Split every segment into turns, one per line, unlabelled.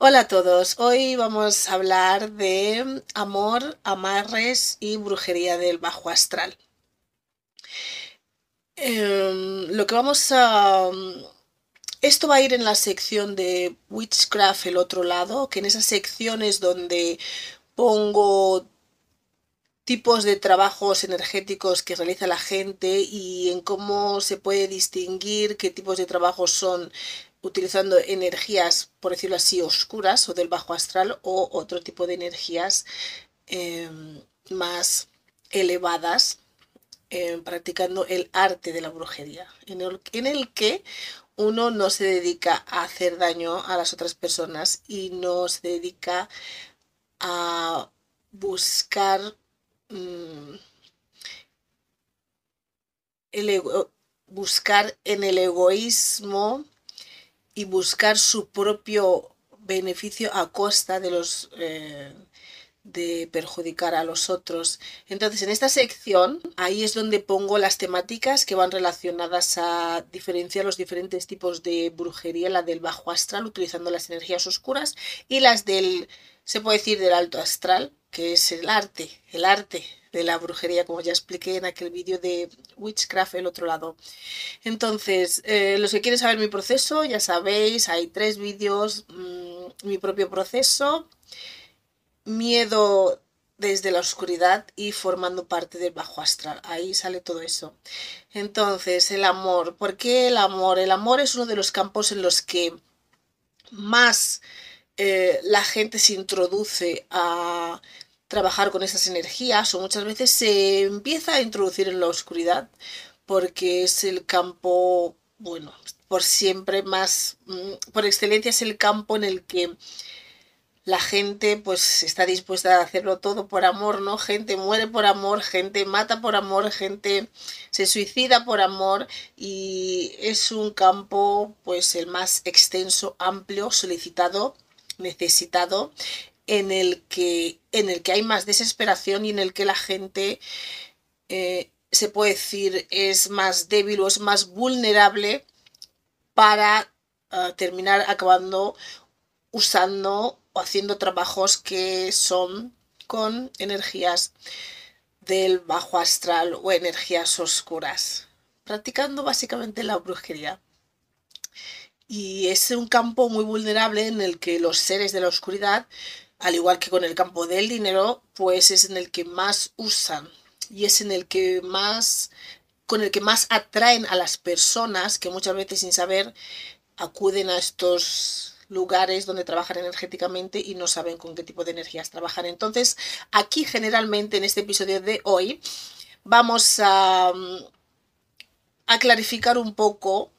Hola a todos, hoy vamos a hablar de amor, amarres y brujería del bajo astral. Em, lo que vamos a... Esto va a ir en la sección de Witchcraft, el otro lado, que en esa sección es donde pongo tipos de trabajos energéticos que realiza la gente y en cómo se puede distinguir qué tipos de trabajos son utilizando energías, por decirlo así, oscuras o del bajo astral o otro tipo de energías em, más elevadas, em, practicando el arte de la brujería, en el, que uno no se dedica a hacer daño a las otras personas y no se dedica a buscar mm, el buscar en el egoísmo y buscar su propio beneficio a costa de los eh, de perjudicar a los otros. Entonces, en esta sección, ahí es donde pongo las temáticas que van relacionadas a diferenciar los diferentes tipos de brujería, la del bajo astral, utilizando las energías oscuras, y las del, se puede decir, del alto astral, que es el arte, el arte de la brujería, como ya expliqué en aquel vídeo de Witchcraft, el otro lado. Entonces, eh, los que quieren saber mi proceso, ya sabéis, hay tres vídeos, mm, mi propio proceso, miedo desde la oscuridad y formando parte del bajo astral. Ahí sale todo eso. Entonces, el amor. ¿Por qué el amor? El amor es uno de los campos en los que más eh, la gente se introduce a trabajar con esas energías o muchas veces se empieza a introducir en la oscuridad porque es el campo, bueno, por siempre más, mm, por excelencia es el campo en el que la gente pues está dispuesta a hacerlo todo por amor, ¿no? Gente muere por amor, gente mata por amor, gente se suicida por amor y es un campo pues el más extenso, amplio, solicitado, necesitado en el que, en el que hay más desesperación y en el que la gente eh, se puede decir es más débil o es más vulnerable para ah, terminar acabando usando o haciendo trabajos que son con energías del bajo astral o energías oscuras, practicando básicamente la brujería. Y es un campo muy vulnerable en el que los seres de la oscuridad al igual que con el campo del dinero, pues es en el que más usan y es en el que más con el que más atraen a las personas que muchas veces sin saber acuden a estos lugares donde trabajan energéticamente y no saben con qué tipo de energías trabajan. Entonces, aquí generalmente en este episodio de hoy vamos a, a clarificar un poco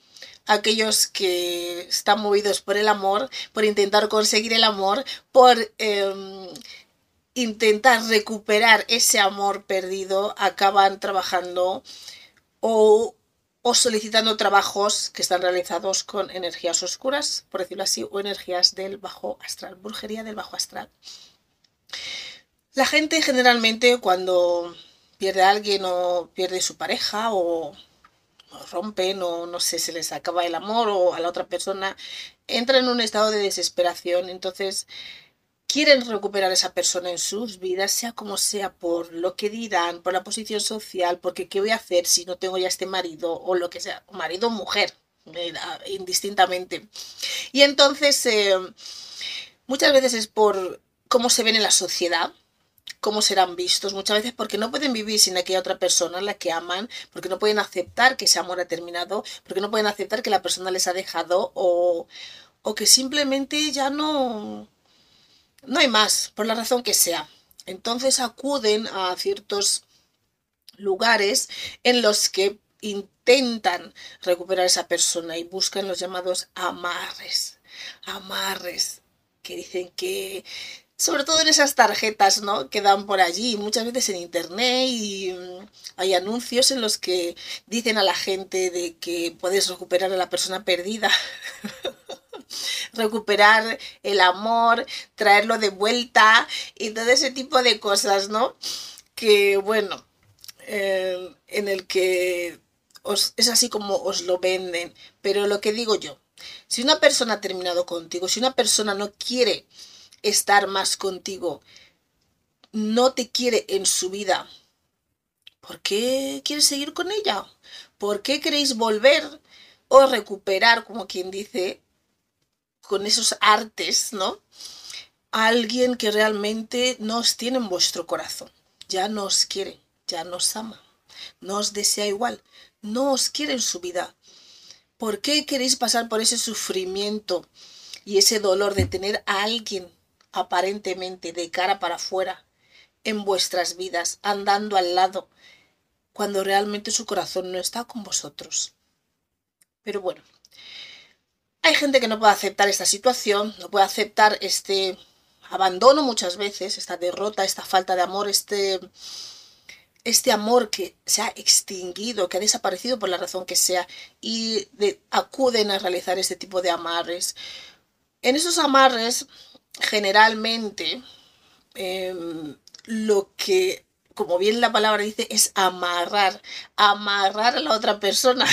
aquellos que están movidos por el amor, por intentar conseguir el amor, por em, intentar recuperar ese amor perdido, acaban trabajando o, o solicitando trabajos que están realizados con energías oscuras, por decirlo así, o energías del bajo astral, brujería del bajo astral. La gente generalmente cuando pierde a alguien o pierde su pareja o rompen o no sé, se les acaba el amor o a la otra persona, entra en un estado de desesperación, entonces quieren recuperar a esa persona en sus vidas, sea como sea, por lo que dirán, por la posición social, porque qué voy a hacer si no tengo ya este marido o lo que sea, marido o mujer, eh, indistintamente. Y entonces, eh, muchas veces es por cómo se ven en la sociedad, cómo serán vistos muchas veces porque no pueden vivir sin aquella otra persona a la que aman, porque no pueden aceptar que ese amor ha terminado, porque no pueden aceptar que la persona les ha dejado o, o que simplemente ya no, no hay más, por la razón que sea. Entonces acuden a ciertos lugares en los que intentan recuperar a esa persona y buscan los llamados amarres. Amarres que dicen que sobre todo en esas tarjetas ¿no? que dan por allí, muchas veces en internet y mm, hay anuncios en los que dicen a la gente de que puedes recuperar a la persona perdida, recuperar el amor, traerlo de vuelta y todo ese tipo de cosas, ¿no? Que bueno, eh, en el que es así como os lo venden, pero lo que digo yo, si una persona ha terminado contigo, si una persona no quiere estar más contigo, no te quiere en su vida, ¿por qué quieres seguir con ella? ¿Por qué queréis volver o recuperar, como quien dice, con esos artes, ¿no? alguien que realmente no os tiene en vuestro corazón, ya no os quiere, ya no os ama, no os desea igual, no os quiere en su vida. ¿Por qué queréis pasar por ese sufrimiento y ese dolor de tener a alguien aparentemente de cara para afuera en vuestras vidas, andando al lado, cuando realmente su corazón no está con vosotros. Pero bueno, hay gente que no puede aceptar esta situación, no puede aceptar este abandono muchas veces, esta derrota, esta falta de amor, este, este amor que se ha extinguido, que ha desaparecido por la razón que sea, y acuden a realizar este tipo de amarres. En esos amarres generalmente em, lo que, como bien la palabra dice, es amarrar, amarrar a la otra persona.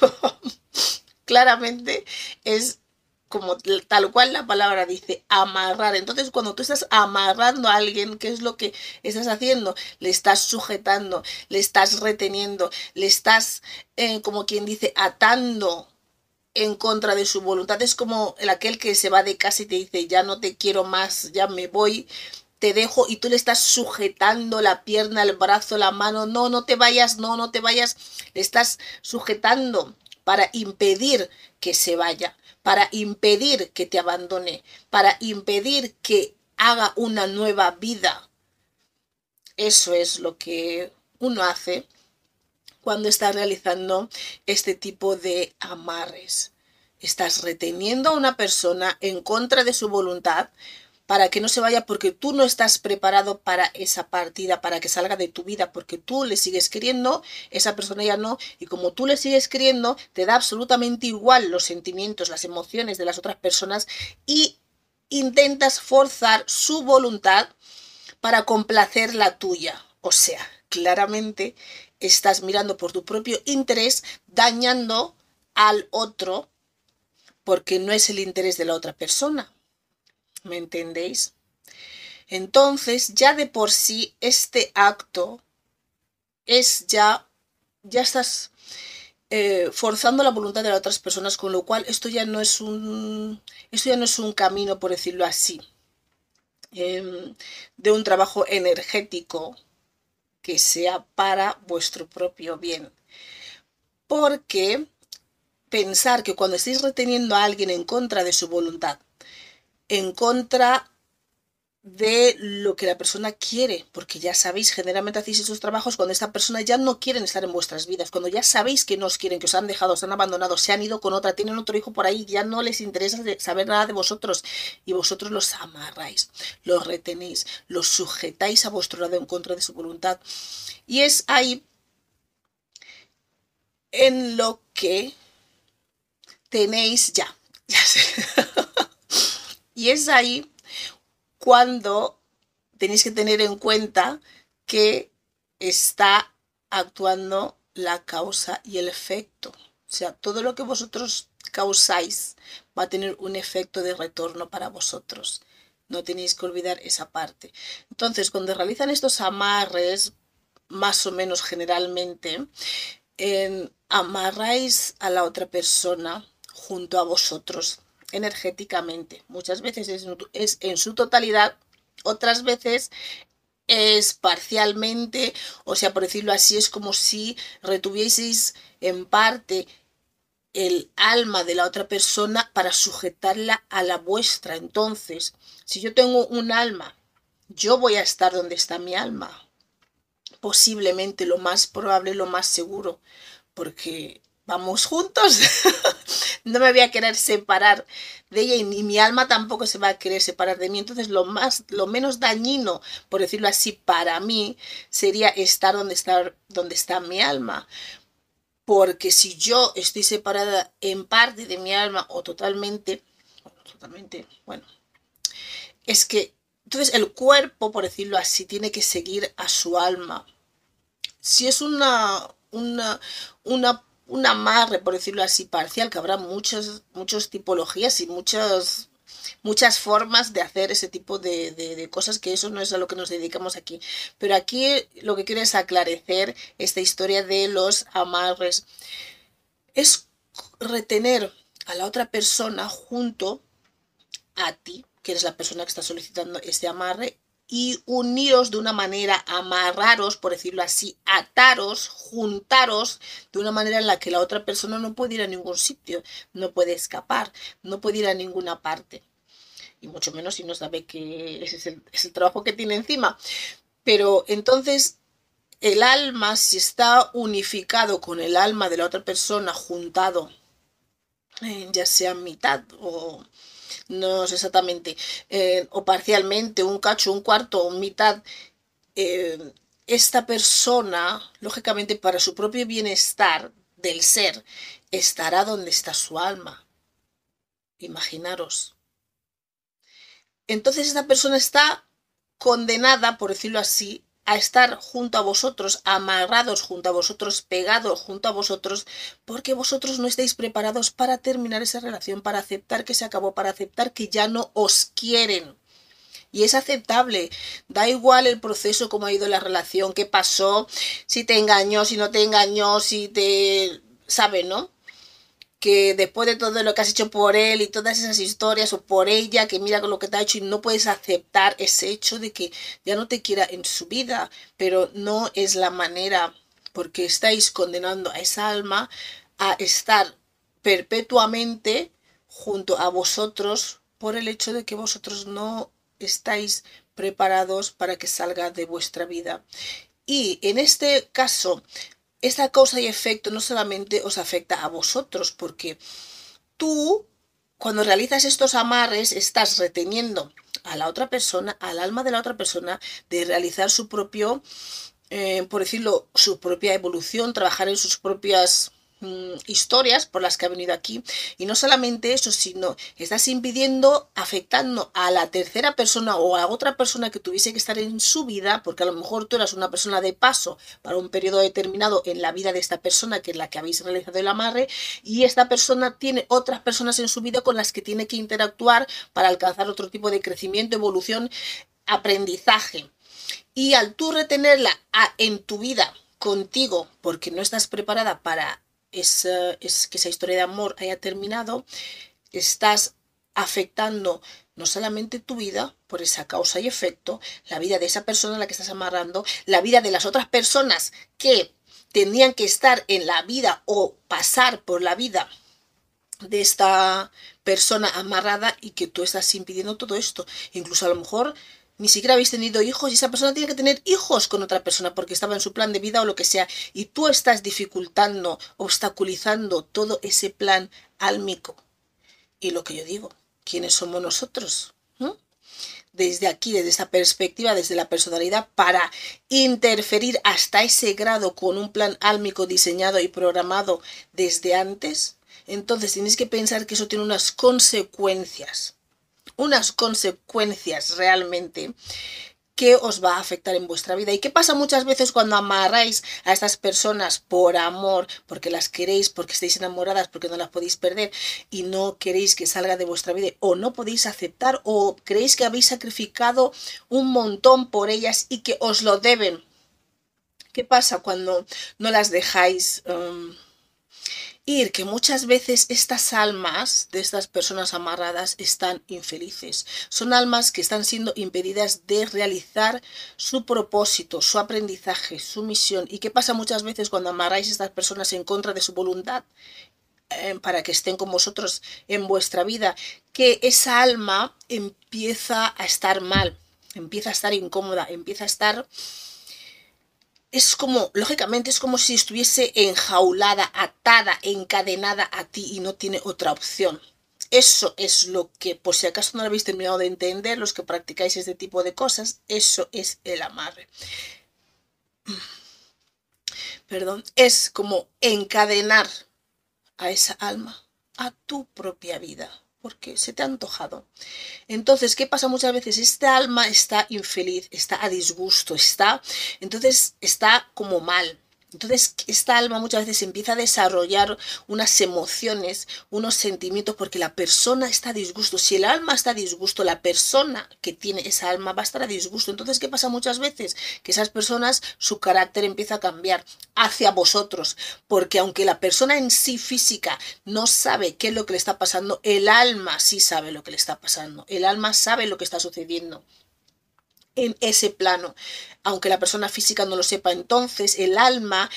Claramente es como tal cual la palabra dice, amarrar. Entonces, cuando tú estás amarrando a alguien, ¿qué es lo que estás haciendo? Le estás sujetando, le estás reteniendo, le estás, eh, como quien dice, atando en contra de su voluntad. Es como el aquel que se va de casa y te dice, ya no te quiero más, ya me voy, te dejo y tú le estás sujetando la pierna, el brazo, la mano, no, no te vayas, no, no te vayas, le estás sujetando para impedir que se vaya, para impedir que te abandone, para impedir que haga una nueva vida. Eso es lo que uno hace cuando estás realizando este tipo de amarres. Estás reteniendo a una persona en contra de su voluntad para que no se vaya porque tú no estás preparado para esa partida, para que salga de tu vida, porque tú le sigues queriendo, esa persona ya no, y como tú le sigues queriendo, te da absolutamente igual los sentimientos, las emociones de las otras personas y intentas forzar su voluntad para complacer la tuya. O sea, claramente estás mirando por tu propio interés, dañando al otro porque no es el interés de la otra persona. ¿Me entendéis? Entonces, ya de por sí, este acto es ya, ya estás eh, forzando la voluntad de las otras personas, con lo cual esto ya no es un, esto ya no es un camino, por decirlo así, em, de un trabajo energético que sea para vuestro propio bien. Porque pensar que cuando estéis reteniendo a alguien en contra de su voluntad, en contra de lo que la persona quiere, porque ya sabéis, generalmente hacéis esos trabajos cuando esta persona ya no quieren estar en vuestras vidas, cuando ya sabéis que no os quieren, que os han dejado, os han abandonado, se han ido con otra, tienen otro hijo por ahí, ya no les interesa saber nada de vosotros y vosotros los amarráis, los retenéis, los sujetáis a vuestro lado en contra de su voluntad. Y es ahí en lo que tenéis ya, ya sé. y es ahí cuando tenéis que tener en cuenta que está actuando la causa y el efecto. O sea, todo lo que vosotros causáis va a tener un efecto de retorno para vosotros. No tenéis que olvidar esa parte. Entonces, cuando realizan estos amarres, más o menos generalmente, amarráis a la otra persona junto a vosotros energéticamente. Muchas veces es, en su totalidad, otras veces es parcialmente, o sea, por decirlo así, es como si retuvieseis en parte el alma de la otra persona para sujetarla a la vuestra. Entonces, si yo tengo un alma, yo voy a estar donde está mi alma. Posiblemente lo más probable, lo más seguro, porque vamos juntos, no me voy a querer separar de ella y ni mi alma tampoco se va a querer separar de mí. Entonces lo más, lo menos dañino, por decirlo así, para mí sería estar donde está, donde está mi alma. Porque si yo estoy separada en parte de mi alma o totalmente, totalmente, bueno, es que entonces el cuerpo, por decirlo así, tiene que seguir a su alma. Si es una, una, una un amarre, por decirlo así, parcial, que habrá muchas, muchas tipologías y muchas, muchas formas de hacer ese tipo de, cosas, que eso no es a lo que nos dedicamos aquí. Pero aquí lo que quiero es aclarecer esta historia de los amarres. Es retener a la otra persona junto a ti, que eres la persona que está solicitando este amarre, y uniros de una manera, amarraros, por decirlo así, ataros, juntaros de una manera en la que la otra persona no puede ir a ningún sitio, no puede escapar, no puede ir a ninguna parte. Y mucho menos si no sabe que ese es el, trabajo que tiene encima. Pero entonces el alma, si está unificado con el alma de la otra persona, juntado, eh, ya sea mitad o no sé exactamente, eh, o parcialmente, un cacho, un cuarto, o mitad, eh, esta persona, lógicamente, para su propio bienestar del ser, estará donde está su alma. Imaginaros. Entonces esta persona está condenada, por decirlo así, a estar junto a vosotros, amarrados junto a vosotros, pegados junto a vosotros, porque vosotros no estáis preparados para terminar esa relación, para aceptar que se acabó, para aceptar que ya no os quieren. Y es aceptable. Da igual el proceso, cómo ha ido la relación, qué pasó, si te engañó, si no te engañó, si te... ¿Sabe, no? Que después de todo lo que has hecho por él y todas esas historias o por ella que mira con lo que te ha hecho y no puedes aceptar ese hecho de que ya no te quiera en su vida, pero no es la manera porque estáis condenando a esa alma a estar perpetuamente junto a vosotros por el hecho de que vosotros no estáis preparados para que salga de vuestra vida. Y en este caso, esta causa y efecto no solamente os afecta a vosotros, porque tú, cuando realizas estos amarres, estás reteniendo a la otra persona, al alma de la otra persona, de realizar su propio, eh, por decirlo, su propia evolución, trabajar en sus propias Mm, historias por las que ha venido aquí. Y no solamente eso sino estás impidiendo afectando a la tercera persona o a otra persona que tuviese que estar en su vida porque a lo mejor tú eras una persona de paso para un periodo determinado en la vida de esta persona que es la que habéis realizado el amarre y esta persona tiene otras personas en su vida con las que tiene que interactuar para alcanzar otro tipo de crecimiento evolución aprendizaje. Y al tú retenerla en tu vida contigo porque no estás preparada para es, que esa historia de amor haya terminado, estás afectando no solamente tu vida por esa causa y efecto, la vida de esa persona a la que estás amarrando, la vida de las otras personas que tendrían que estar en la vida o pasar por la vida de esta persona amarrada y que tú estás impidiendo todo esto. Incluso a lo mejor ni siquiera habéis tenido hijos y esa persona tiene que tener hijos con otra persona porque estaba en su plan de vida o lo que sea y tú estás dificultando, obstaculizando todo ese plan álmico. Y lo que yo digo, ¿quiénes somos nosotros? Desde aquí, desde esa perspectiva, desde la personalidad, para interferir hasta ese grado con un plan álmico diseñado y programado desde antes, entonces tenéis que pensar que eso tiene unas consecuencias unas consecuencias realmente que os va a afectar en vuestra vida. ¿Y qué pasa muchas veces cuando amarráis a estas personas por amor, porque las queréis, porque estáis enamoradas, porque no las podéis perder y no queréis que salga de vuestra vida o no podéis aceptar o creéis que habéis sacrificado un montón por ellas y que os lo deben? ¿Qué pasa cuando no las dejáis? Um, ir que muchas veces estas almas de estas personas amarradas están infelices. Son almas que están siendo impedidas de realizar su propósito, su aprendizaje, su misión. ¿Y qué pasa muchas veces cuando amarráis a estas personas en contra de su voluntad? Eh, para que estén con vosotros en vuestra vida, que esa alma empieza a estar mal, empieza a estar incómoda, empieza a estar es como, lógicamente, es como si estuviese enjaulada, atada, encadenada a ti y no tiene otra opción. Eso es lo que, por si acaso no lo habéis terminado de entender, los que practicáis este tipo de cosas, eso es el amarre. Perdón, es como encadenar a esa alma, a tu propia vida porque se te ha antojado. Entonces, ¿qué pasa muchas veces? Esta alma está infeliz, está a disgusto, está, entonces está como mal. Entonces, esta alma muchas veces empieza a desarrollar unas emociones, unos sentimientos, porque la persona está a disgusto. Si el alma está a disgusto, la persona que tiene esa alma va a estar a disgusto. Entonces, ¿qué pasa muchas veces? Que esas personas, su carácter empieza a cambiar hacia vosotros, porque aunque la persona en sí física no sabe qué es lo que le está pasando, el alma sí sabe lo que le está pasando. El alma sabe lo que está sucediendo en ese plano, aunque la persona física no lo sepa. Entonces, el alma,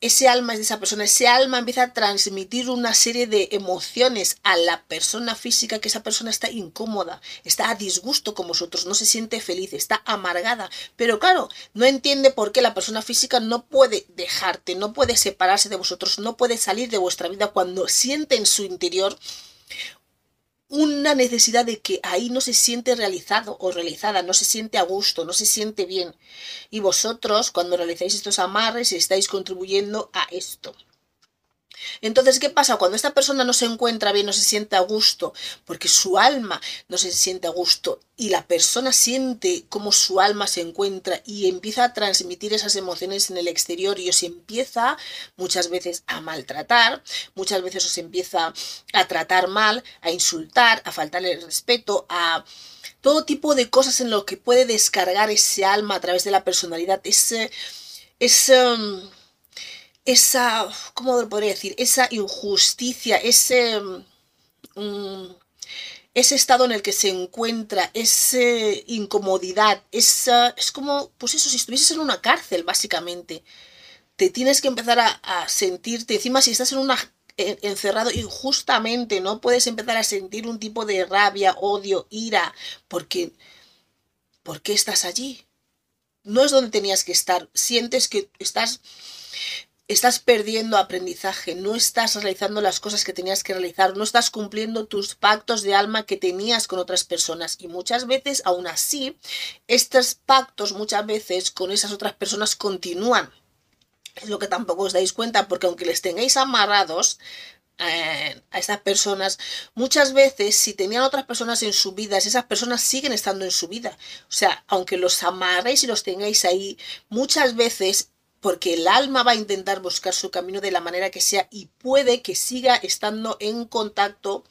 ese alma es de esa persona, ese alma empieza a transmitir una serie de emociones a la persona física, que esa persona está incómoda, está a disgusto con vosotros, no se siente feliz, está amargada. Pero claro, no entiende por qué la persona física no puede dejarte, no puede separarse de vosotros, no puede salir de vuestra vida cuando siente en su interior una necesidad de que ahí no se siente realizado o realizada, no se siente a gusto, no se siente bien. Y vosotros, cuando realizáis estos amarres, estáis contribuyendo a esto. Entonces, ¿qué pasa? Cuando esta persona no se encuentra bien, no se siente a gusto, porque su alma no se siente a gusto y la persona siente cómo su alma se encuentra y empieza a transmitir esas emociones en el exterior y os empieza muchas veces a maltratar, muchas veces os empieza a tratar mal, a insultar, a faltarle el respeto, a todo tipo de cosas en lo que puede descargar ese alma a través de la personalidad, ese, ese esa, ¿cómo lo podría decir? Esa injusticia, ese, mm, ese estado en el que se encuentra, esa incomodidad, esa, es como, pues eso, si estuvieses en una cárcel, básicamente. Te tienes que empezar a, a sentirte, encima si estás en una encerrado injustamente, no puedes empezar a sentir un tipo de rabia, odio, ira, porque ¿por qué estás allí? No es donde tenías que estar, sientes que estás estás perdiendo aprendizaje, no estás realizando las cosas que tenías que realizar, no estás cumpliendo tus pactos de alma que tenías con otras personas. Y muchas veces, aún así, estos pactos muchas veces con esas otras personas continúan. Es lo que tampoco os dais cuenta, porque aunque les tengáis amarrados, eh, a estas personas, muchas veces si tenían otras personas en su vida, esas personas siguen estando en su vida. O sea, aunque los amarréis y los tengáis ahí, muchas veces porque el alma va a intentar buscar su camino de la manera que sea y puede que siga estando en contacto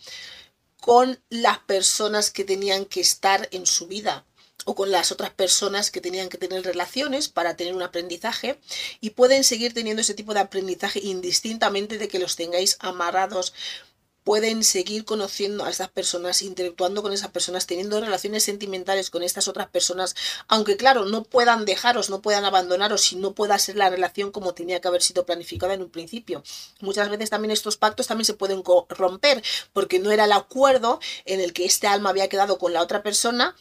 con las personas que tenían que estar en su vida o con las otras personas que tenían que tener relaciones para tener un aprendizaje y pueden seguir teniendo ese tipo de aprendizaje indistintamente de que los tengáis amarrados pueden seguir conociendo a estas personas, interactuando con esas personas, teniendo relaciones sentimentales con estas otras personas, aunque claro, no puedan dejaros, no puedan abandonaros y no pueda ser la relación como tenía que haber sido planificada en un principio. Muchas veces también estos pactos también se pueden romper porque no era el acuerdo en el que este alma había quedado con la otra persona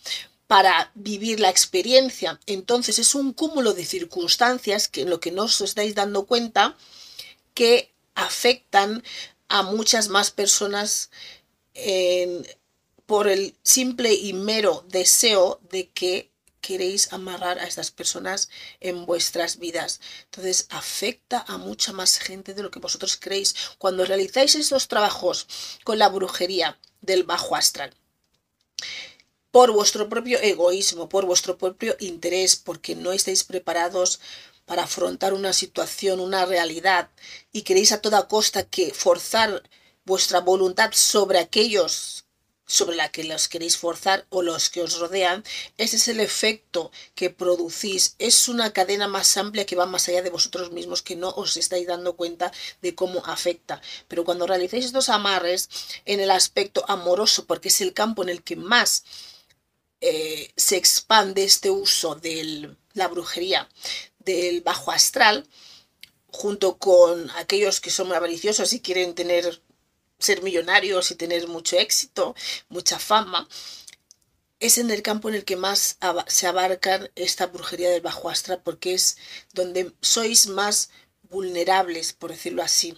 para vivir la experiencia. Entonces es un cúmulo de circunstancias que en lo que no os estáis dando cuenta que afectan a muchas más personas por el simple y mero deseo de que queréis amarrar a estas personas en vuestras vidas. Entonces afecta a mucha más gente de lo que vosotros creéis. Cuando realizáis estos trabajos con la brujería del bajo astral, por vuestro propio egoísmo, por vuestro propio interés, porque no estáis preparados para afrontar una situación, una realidad, y queréis a toda costa que forzar vuestra voluntad sobre aquellos sobre la que los queréis forzar o los que os rodean, ese es el efecto que producís. Es una cadena más amplia que va más allá de vosotros mismos, que no os estáis dando cuenta de cómo afecta. Pero cuando realicéis estos amarres en el aspecto amoroso, porque es el campo en el que más eh, se expande este uso de la brujería, del bajo astral, junto con aquellos que son avariciosos y quieren tener ser millonarios y tener mucho éxito, mucha fama, es en el campo en el que más se abarca esta brujería del bajo astral porque es donde sois más vulnerables, por decirlo así.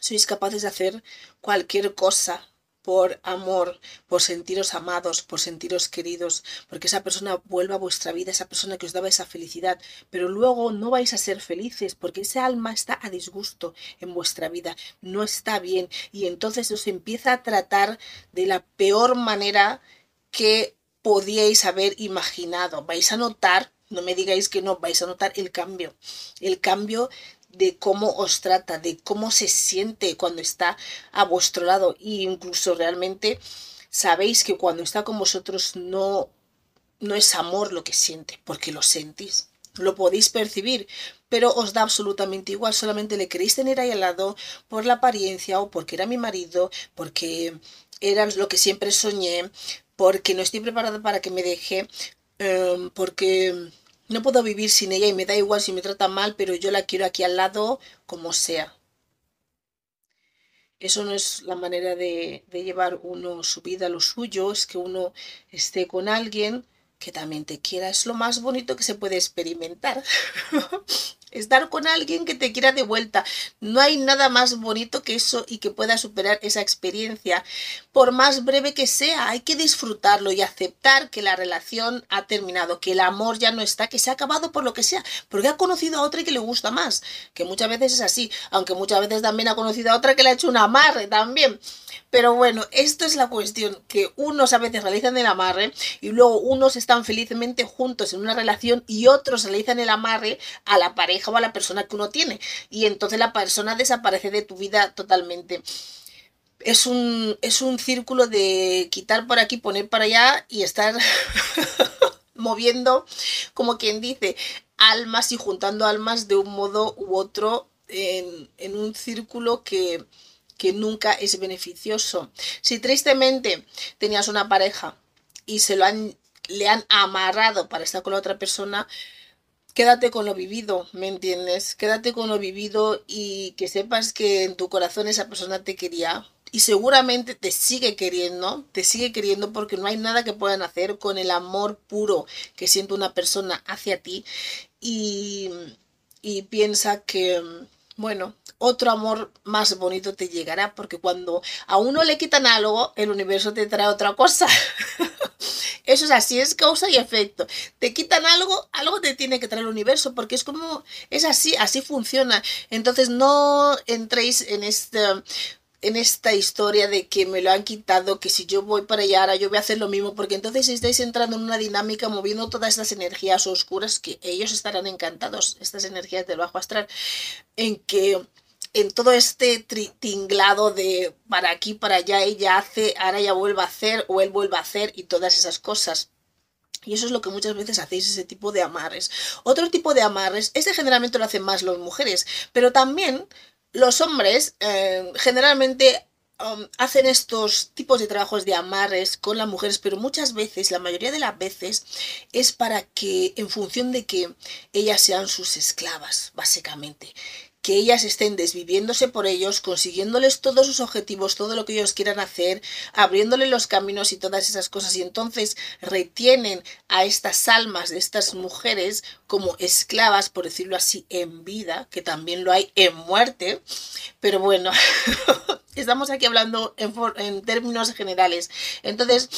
Sois capaces de hacer cualquier cosa por amor, por sentiros amados, por sentiros queridos, porque esa persona vuelva a vuestra vida, esa persona que os daba esa felicidad, pero luego no vais a ser felices porque ese alma está a disgusto en vuestra vida, no está bien y entonces os empieza a tratar de la peor manera que podíais haber imaginado. Vais a notar, no me digáis que no, vais a notar el cambio, el cambio de cómo os trata, de cómo se siente cuando está a vuestro lado. E incluso realmente sabéis que cuando está con vosotros no no es amor lo que siente, porque lo sentís, lo podéis percibir, pero os da absolutamente igual, solamente le queréis tener ahí al lado por la apariencia o porque era mi marido, porque era lo que siempre soñé, porque no estoy preparada para que me deje, em, porque no puedo vivir sin ella y me da igual si me trata mal, pero yo la quiero aquí al lado como sea. Eso no es la manera de, llevar uno su vida, lo suyo es que uno esté con alguien que también te quiera. Es lo más bonito que se puede experimentar. estar con alguien que te quiera de vuelta. No hay nada más bonito que eso y que pueda superar esa experiencia. Por más breve que sea, hay que disfrutarlo y aceptar que la relación ha terminado, que el amor ya no está, que se ha acabado por lo que sea, porque ha conocido a otra y que le gusta más, que muchas veces es así, aunque muchas veces también ha conocido a otra que le ha hecho un amarre también. Pero bueno, esto es la cuestión, que unos a veces realizan el amarre y luego unos están felizmente juntos en una relación y otros realizan el amarre a la pareja a la persona que uno tiene. Y entonces la persona desaparece de tu vida totalmente. Es un, es un círculo de quitar por aquí, poner para allá y estar moviendo, como quien dice, almas y juntando almas de un modo u otro en, en un círculo que, que nunca es beneficioso. Si tristemente tenías una pareja y se lo han, le han amarrado para estar con la otra persona, quédate con lo vivido, ¿me entiendes? Quédate con lo vivido y que sepas que en tu corazón esa persona te quería y seguramente te sigue queriendo, te sigue queriendo porque no hay nada que puedan hacer con el amor puro que siente una persona hacia ti y, piensa que, bueno, otro amor más bonito te llegará, porque cuando a uno le quitan algo, el universo te trae otra cosa. Eso es así, es causa y efecto. Te quitan algo, algo te tiene que traer el universo, porque es como, es así, así funciona. Entonces no entréis en este en esta historia de que me lo han quitado, que si yo voy para allá ahora yo voy a hacer lo mismo, porque entonces estáis entrando en una dinámica moviendo todas estas energías oscuras que ellos estarán encantados, estas energías del bajo astral, en que en todo este tinglado de para aquí, para allá, ella hace, ahora ella vuelve a hacer o él vuelve a hacer y todas esas cosas. Y eso es lo que muchas veces hacéis, ese tipo de amarres. Otro tipo de amarres, este generalmente lo hacen más las mujeres, pero también los hombres eh, generalmente um, hacen estos tipos de trabajos de amarres con las mujeres, pero muchas veces, la mayoría de las veces, es para que, en función de que ellas sean sus esclavas, básicamente que ellas estén desviviéndose por ellos, consiguiéndoles todos sus objetivos, todo lo que ellos quieran hacer, abriéndole los caminos y todas esas cosas. Y entonces retienen a estas almas de estas mujeres como esclavas, por decirlo así, en vida, que también lo hay en muerte. Pero bueno, estamos aquí hablando en, en términos generales. Entonces,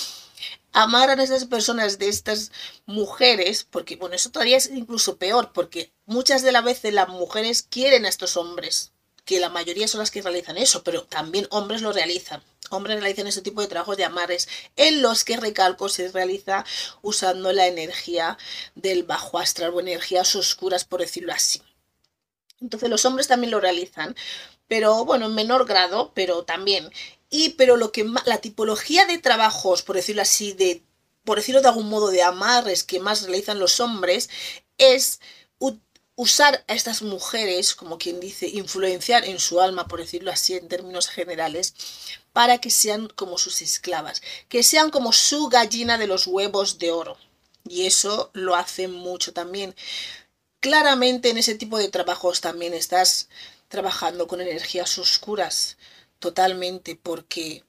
amar a esas personas, de estas mujeres, porque bueno, eso todavía es incluso peor, porque muchas de las veces las mujeres quieren a estos hombres, que la mayoría son las que realizan eso, pero también hombres lo realizan. Hombres realizan ese tipo de trabajos de amares en los que, recalco, se realiza usando la energía del bajo astral o energías oscuras, por decirlo así. Entonces los hombres también lo realizan, pero bueno, en menor grado, pero también. Y pero lo que la tipología de trabajos, por decirlo así, de por decirlo de algún modo de amarres que más realizan los hombres es usar a estas mujeres, como quien dice, influenciar en su alma, por decirlo así en términos generales, para que sean como sus esclavas, que sean como su gallina de los huevos de oro. Y eso lo hacen mucho también. Claramente en ese tipo de trabajos también estás trabajando con energías oscuras, totalmente porque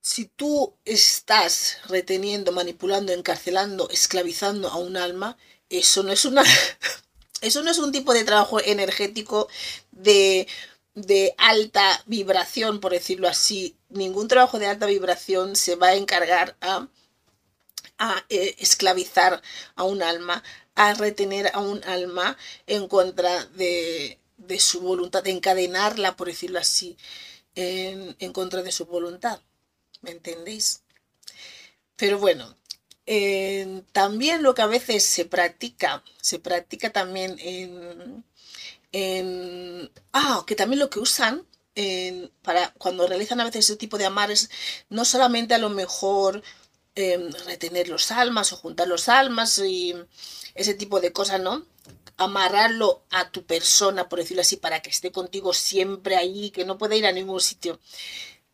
si tú estás reteniendo, manipulando, encarcelando, esclavizando a un alma, eso no es una eso no es un tipo de trabajo energético de de alta vibración, por decirlo así. Ningún trabajo de alta vibración se va a encargar a, a eh, esclavizar a un alma, a retener a un alma en contra de, de su voluntad, de encadenarla, por decirlo así, en, en contra de su voluntad. ¿Me entendéis? Pero bueno, también lo que a veces se practica, se practica también en, en ah, que también lo que usan en, para cuando realizan a veces ese tipo de amares, no solamente a lo mejor eh, retener los almas o juntar los almas y ese tipo de cosas, ¿no? Amarrarlo a tu persona, por decirlo así, para que esté contigo siempre ahí, que no pueda ir a ningún sitio.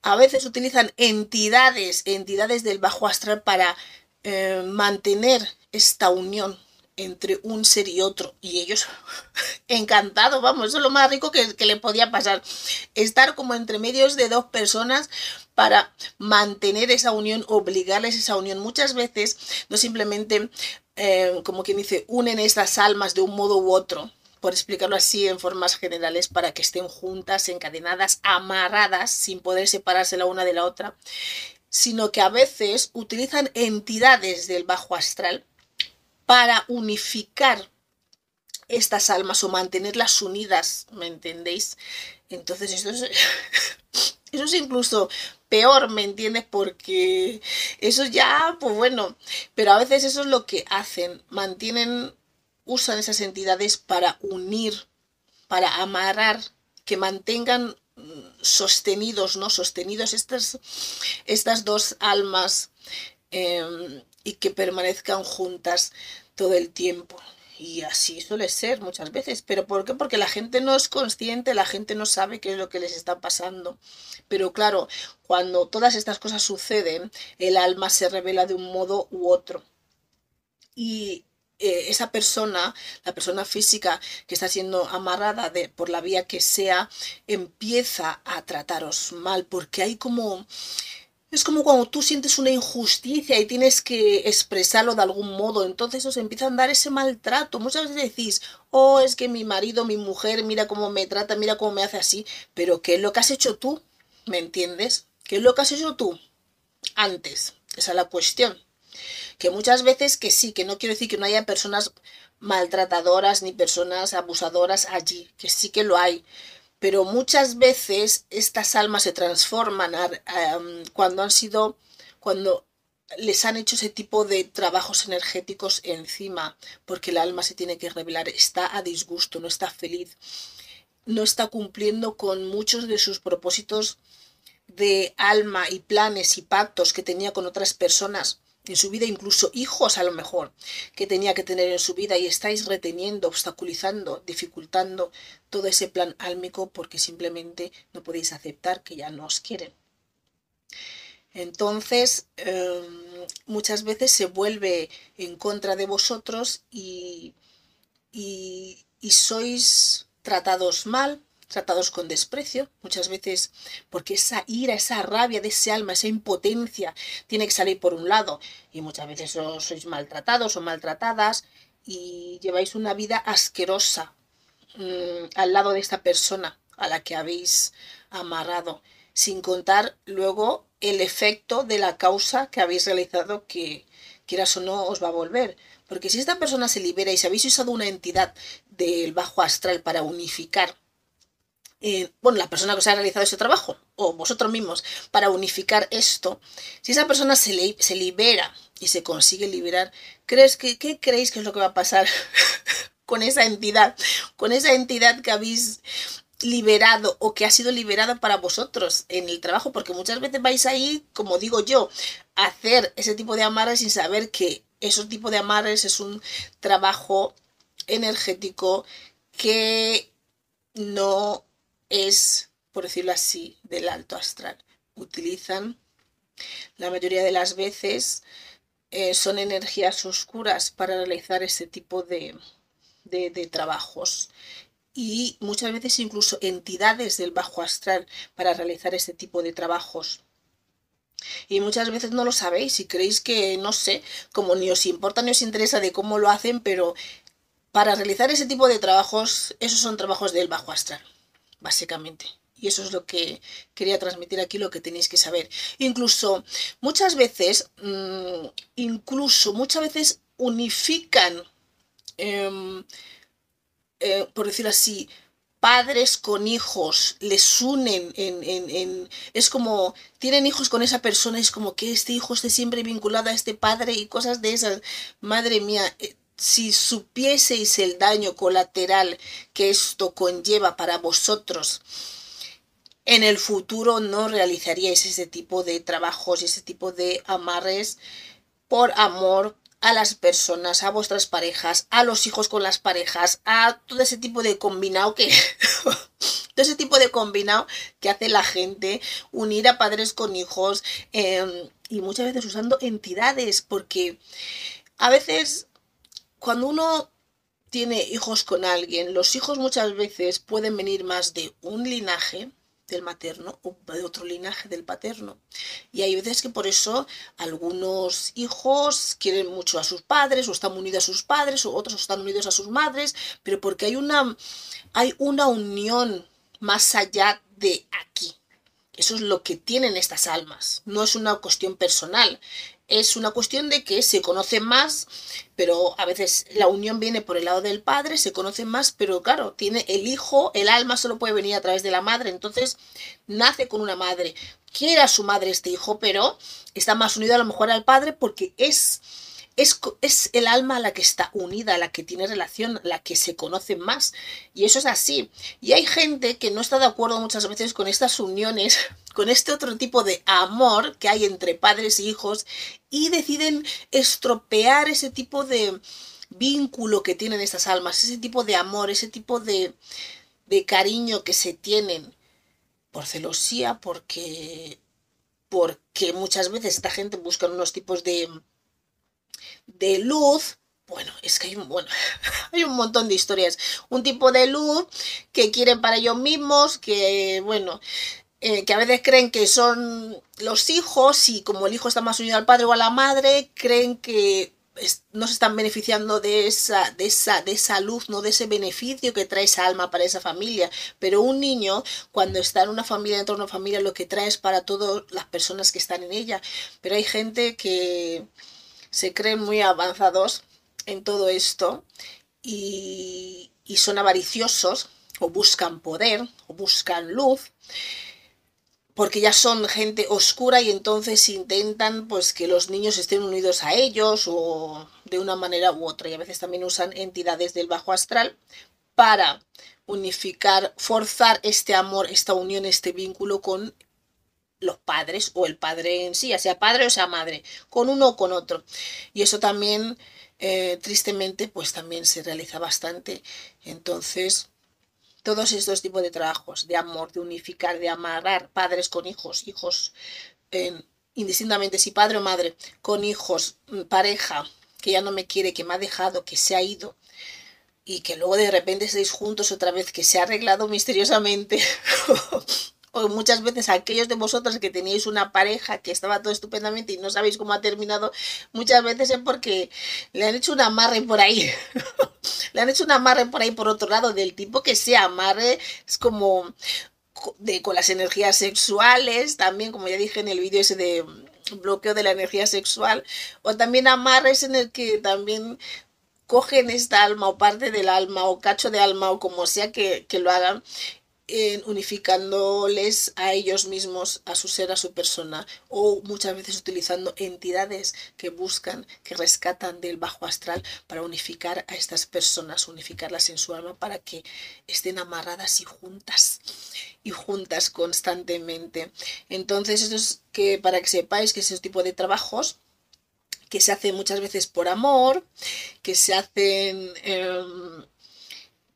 A veces utilizan entidades, entidades del bajo astral para eh, mantener esta unión entre un ser y otro. Y ellos, encantados, vamos, eso es lo más rico que, que le podía pasar. Estar como entre medios de dos personas para mantener esa unión, obligarles esa unión. Muchas veces no simplemente, eh, como quien dice, unen estas almas de un modo u otro, por explicarlo así en formas generales, para que estén juntas, encadenadas, amarradas, sin poder separarse la una de la otra, sino que a veces utilizan entidades del bajo astral para unificar estas almas o mantenerlas unidas, ¿me entendéis? Entonces es, eso es incluso peor, ¿me entiendes? Porque eso ya, pues bueno, pero a veces eso es lo que hacen, mantienen, usan esas entidades para unir, para amarrar, que mantengan sostenidos, ¿no? Sostenidos estas, estas dos almas em, y que permanezcan juntas todo el tiempo. Y así suele ser muchas veces. ¿Pero por qué? Porque la gente no es consciente, la gente no sabe qué es lo que les está pasando. Pero claro, cuando todas estas cosas suceden, el alma se revela de un modo u otro. Y eh, esa persona, la persona física que está siendo amarrada de, por la vía que sea, empieza a trataros mal, porque hay como es como cuando tú sientes una injusticia y tienes que expresarlo de algún modo, entonces os empiezan a dar ese maltrato. Muchas veces decís, oh, es que mi marido, mi mujer, mira cómo me trata, mira cómo me hace así, pero ¿qué es lo que has hecho tú? ¿Me entiendes? ¿Qué es lo que has hecho tú antes? Esa es la cuestión. Que muchas veces que sí, que no quiero decir que no haya personas maltratadoras ni personas abusadoras allí, que sí que lo hay, pero muchas veces estas almas se transforman cuando han sido, cuando les han hecho ese tipo de trabajos energéticos encima, porque el alma se tiene que revelar, está a disgusto, no está feliz, no está cumpliendo con muchos de sus propósitos de alma y planes y pactos que tenía con otras personas en su vida, incluso hijos a lo mejor, que tenía que tener en su vida y estáis reteniendo, obstaculizando, dificultando todo ese plan álmico porque simplemente no podéis aceptar que ya no os quieren. Entonces, em, muchas veces se vuelve en contra de vosotros y, y, y sois tratados mal, tratados con desprecio, muchas veces porque esa ira, esa rabia de ese alma, esa impotencia tiene que salir por un lado y muchas veces os sois maltratados o maltratadas y lleváis una vida asquerosa mm, al lado de esta persona a la que habéis amarrado, sin contar luego el efecto de la causa que habéis realizado que quieras o no os va a volver. Porque si esta persona se libera y si habéis usado una entidad del bajo astral para unificar bueno, la persona que os ha realizado ese trabajo, o vosotros mismos, para unificar esto, si esa persona se, se libera y se consigue liberar, ¿crees que, ¿qué creéis que es lo que va a pasar con esa entidad? Con esa entidad que habéis liberado o que ha sido liberada para vosotros en el trabajo, porque muchas veces vais ahí, como digo yo, a hacer ese tipo de amarres sin saber que ese tipo de amarres es un trabajo energético que no es, por decirlo así, del alto astral. Utilizan la mayoría de las veces eh, son energías oscuras para realizar ese tipo de, de, trabajos y muchas veces incluso entidades del bajo astral para realizar este tipo de trabajos. Y muchas veces no lo sabéis y creéis que, no sé, como ni os importa ni os interesa de cómo lo hacen, pero para realizar ese tipo de trabajos, esos son trabajos del bajo astral, básicamente. Y eso es lo que quería transmitir aquí, lo que tenéis que saber. Incluso muchas veces, mm, incluso muchas veces unifican, em, eh, por decirlo así, padres con hijos, les unen en, en, es como, tienen hijos con esa persona, es como que este hijo esté siempre vinculado a este padre y cosas de esas. Madre mía, eh, si supieseis el daño colateral que esto conlleva para vosotros, en el futuro no realizaríais ese tipo de trabajos y ese tipo de amarres por amor a las personas, a vuestras parejas, a los hijos con las parejas, a todo ese tipo de combinado que... todo ese tipo de combinado que hace la gente, unir a padres con hijos em, y muchas veces usando entidades, porque a veces cuando uno tiene hijos con alguien, los hijos muchas veces pueden venir más de un linaje, del materno o de otro linaje del paterno. Y hay veces que por eso algunos hijos quieren mucho a sus padres o están unidos a sus padres o otros están unidos a sus madres, pero porque hay una, hay una unión más allá de aquí. Eso es lo que tienen estas almas. No es una cuestión personal es una cuestión de que se conoce más, pero a veces la unión viene por el lado del padre, se conoce más, pero claro, tiene el hijo, el alma solo puede venir a través de la madre, entonces nace con una madre. Quiere a su madre este hijo, pero está más unido a lo mejor al padre porque es es, el alma la que está unida, la que tiene relación, la que se conoce más. Y eso es así. Y hay gente que no está de acuerdo muchas veces con estas uniones, con este otro tipo de amor que hay entre padres e hijos y deciden estropear ese tipo de vínculo que tienen estas almas, ese tipo de amor, ese tipo de, de cariño que se tienen por celosía, porque porque muchas veces esta gente busca unos tipos de de luz, bueno, es que hay un, bueno, hay un montón de historias. Un tipo de luz que quieren para ellos mismos, que, bueno, eh, que a veces creen que son los hijos y como el hijo está más unido al padre o a la madre, creen que no se están beneficiando de esa, de esa, de esa luz, no de ese beneficio que trae esa alma para esa familia. Pero un niño, cuando está en una familia, dentro de una familia, lo que trae es para todas las personas que están en ella. Pero hay gente que, se creen muy avanzados en todo esto y, son avariciosos o buscan poder o buscan luz porque ya son gente oscura y entonces intentan pues que los niños estén unidos a ellos o de una manera u otra. Y a veces también usan entidades del bajo astral para unificar, forzar este amor, esta unión, este vínculo con los padres o el padre en sí, ya sea padre o sea madre, con uno o con otro. Y eso también, eh, tristemente, pues también se realiza bastante. Entonces, todos estos tipos de trabajos, de amor, de unificar, de amarrar padres con hijos, hijos indistintamente si padre o madre, con hijos, mm, pareja, que ya no me quiere, que me ha dejado, que se ha ido, y que luego de repente estéis juntos otra vez, que se ha arreglado misteriosamente o muchas veces aquellos de vosotros que teníais una pareja que estaba todo estupendamente y no sabéis cómo ha terminado, muchas veces es porque le han hecho un amarre por ahí. le han hecho un amarre por ahí por otro lado del tipo que sea amarre, es como de, con las energías sexuales, también como ya dije en el vídeo ese de bloqueo de la energía sexual, o también amarres en el que también cogen esta alma o parte del alma o cacho de alma o como sea que, que lo hagan unificándoles a ellos mismos, a su ser, a su persona, o muchas veces utilizando entidades que buscan, que rescatan del bajo astral para unificar a estas personas, unificarlas en su alma para que estén amarradas y juntas y juntas constantemente. Entonces, eso es que para que sepáis que ese tipo de trabajos que se hacen muchas veces por amor, que se hacen em,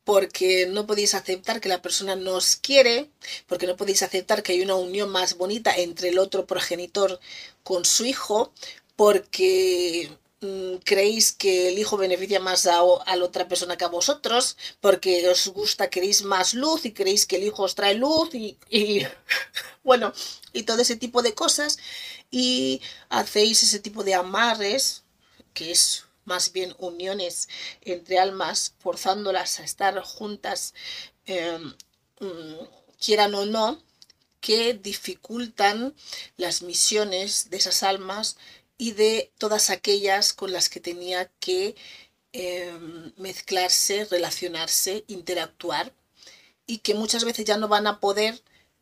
porque no podéis aceptar que la persona nos quiere, porque no podéis aceptar que hay una unión más bonita entre el otro progenitor con su hijo, porque mm, creéis que el hijo beneficia más a, la otra persona que a vosotros, porque os gusta, queréis más luz y creéis que el hijo os trae luz y bueno, y todo ese tipo de cosas, y hacéis ese tipo de amarres, que es más bien uniones entre almas, forzándolas a estar juntas, eh, quieran o no, que dificultan las misiones de esas almas y de todas aquellas con las que tenía que eh, mezclarse, relacionarse, interactuar y que muchas veces ya no van a poder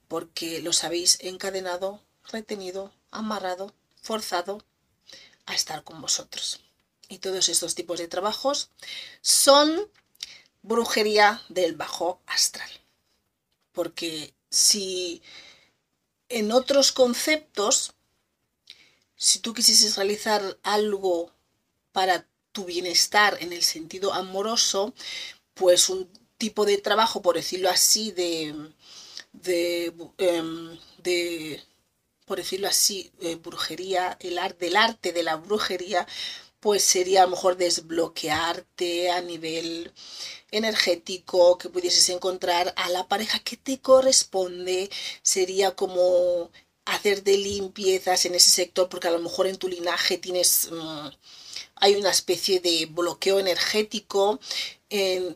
porque los habéis encadenado, retenido, amarrado, forzado a estar con vosotros. Y todos estos tipos de trabajos son brujería del bajo astral. Porque si en otros conceptos, si tú quisieses realizar algo para tu bienestar en el sentido amoroso, pues un tipo de trabajo, por decirlo así, de, de, em, por decirlo así, brujería, el arte, del arte de la brujería, pues sería a lo mejor desbloquearte a nivel energético, que pudieses encontrar a la pareja que te corresponde, sería como hacer de limpiezas en ese sector, porque a lo mejor en tu linaje tienes, mm, hay una especie de bloqueo energético,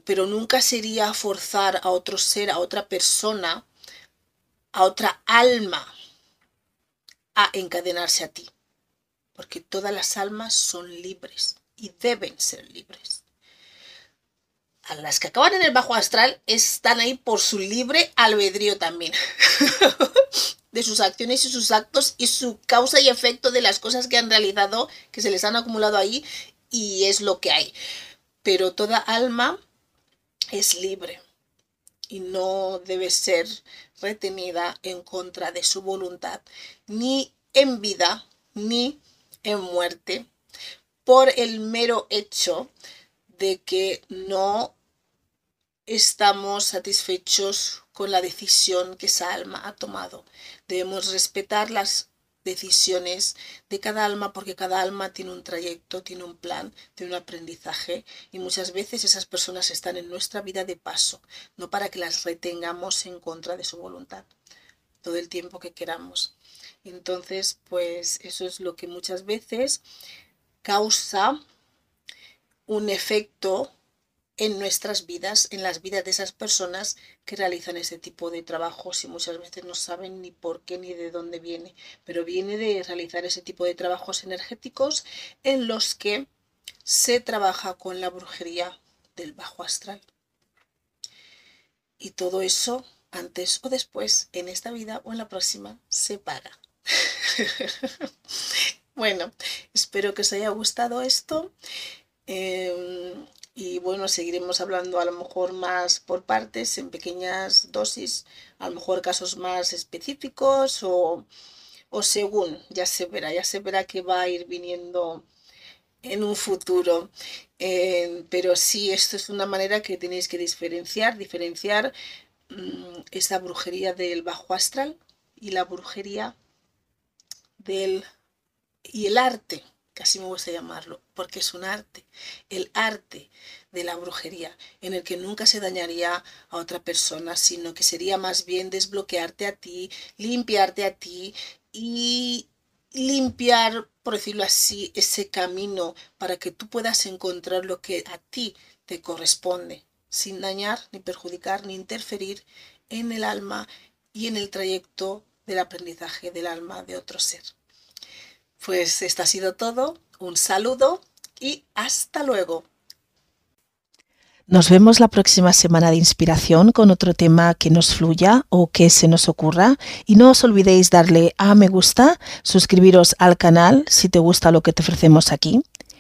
pero nunca sería forzar a otro ser, a otra persona, a otra alma, a encadenarse a ti, porque todas las almas son libres y deben ser libres las que acaban en el bajo astral están ahí por su libre albedrío también. de sus acciones y sus actos y su causa y efecto de las cosas que han realizado, que se les han acumulado ahí y es lo que hay. Pero toda alma es libre y no debe ser retenida en contra de su voluntad, ni en vida, ni en muerte, por el mero hecho de que no estamos satisfechos con la decisión que esa alma ha tomado. Debemos respetar las decisiones de cada alma porque cada alma tiene un trayecto, tiene un plan, tiene un aprendizaje y muchas veces esas personas están en nuestra vida de paso, no para que las retengamos en contra de su voluntad todo el tiempo que queramos. Entonces, pues eso es lo que muchas veces causa un efecto en nuestras vidas, en las vidas de esas personas que realizan ese tipo de trabajos y muchas veces no saben ni por qué ni de dónde viene, pero viene de realizar ese tipo de trabajos energéticos en los que se trabaja con la brujería del bajo astral. Y todo eso, antes o después, en esta vida o en la próxima, se paga. bueno, espero que os haya gustado esto. Em, y bueno, seguiremos hablando a lo mejor más por partes, en pequeñas dosis, a lo mejor casos más específicos o, o según, ya se verá, ya se verá que va a ir viniendo en un futuro. Eh, pero sí, esto es una manera que tenéis que diferenciar, diferenciar mm, esta brujería del bajo astral y la brujería del y el arte así me gusta llamarlo, porque es un arte, el arte de la brujería, en el que nunca se dañaría a otra persona, sino que sería más bien desbloquearte a ti, limpiarte a ti y limpiar, por decirlo así, ese camino para que tú puedas encontrar lo que a ti te corresponde, sin dañar, ni perjudicar, ni interferir en el alma y en el trayecto del aprendizaje del alma de otro ser. Pues esto ha sido todo. Un saludo y hasta luego.
Nos vemos la próxima semana de inspiración con otro tema que nos fluya o que se nos ocurra. Y no os olvidéis darle a me gusta, suscribiros al canal si te gusta lo que te ofrecemos aquí.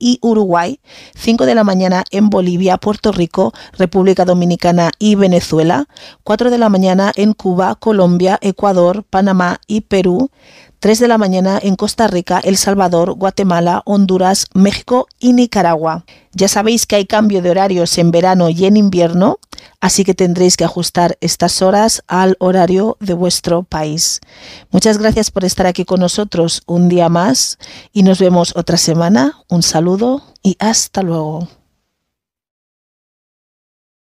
y Uruguay, 5 de la mañana en Bolivia, Puerto Rico, República Dominicana y Venezuela, 4 de la mañana en Cuba, Colombia, Ecuador, Panamá y Perú, 3 de la mañana en Costa Rica, El Salvador, Guatemala, Honduras, México y Nicaragua. Ya sabéis que hay cambio de horarios en verano y en invierno, así que tendréis que ajustar estas horas al horario de vuestro país. Muchas gracias por estar aquí con nosotros un día más y nos vemos otra semana. Un saludo y hasta luego.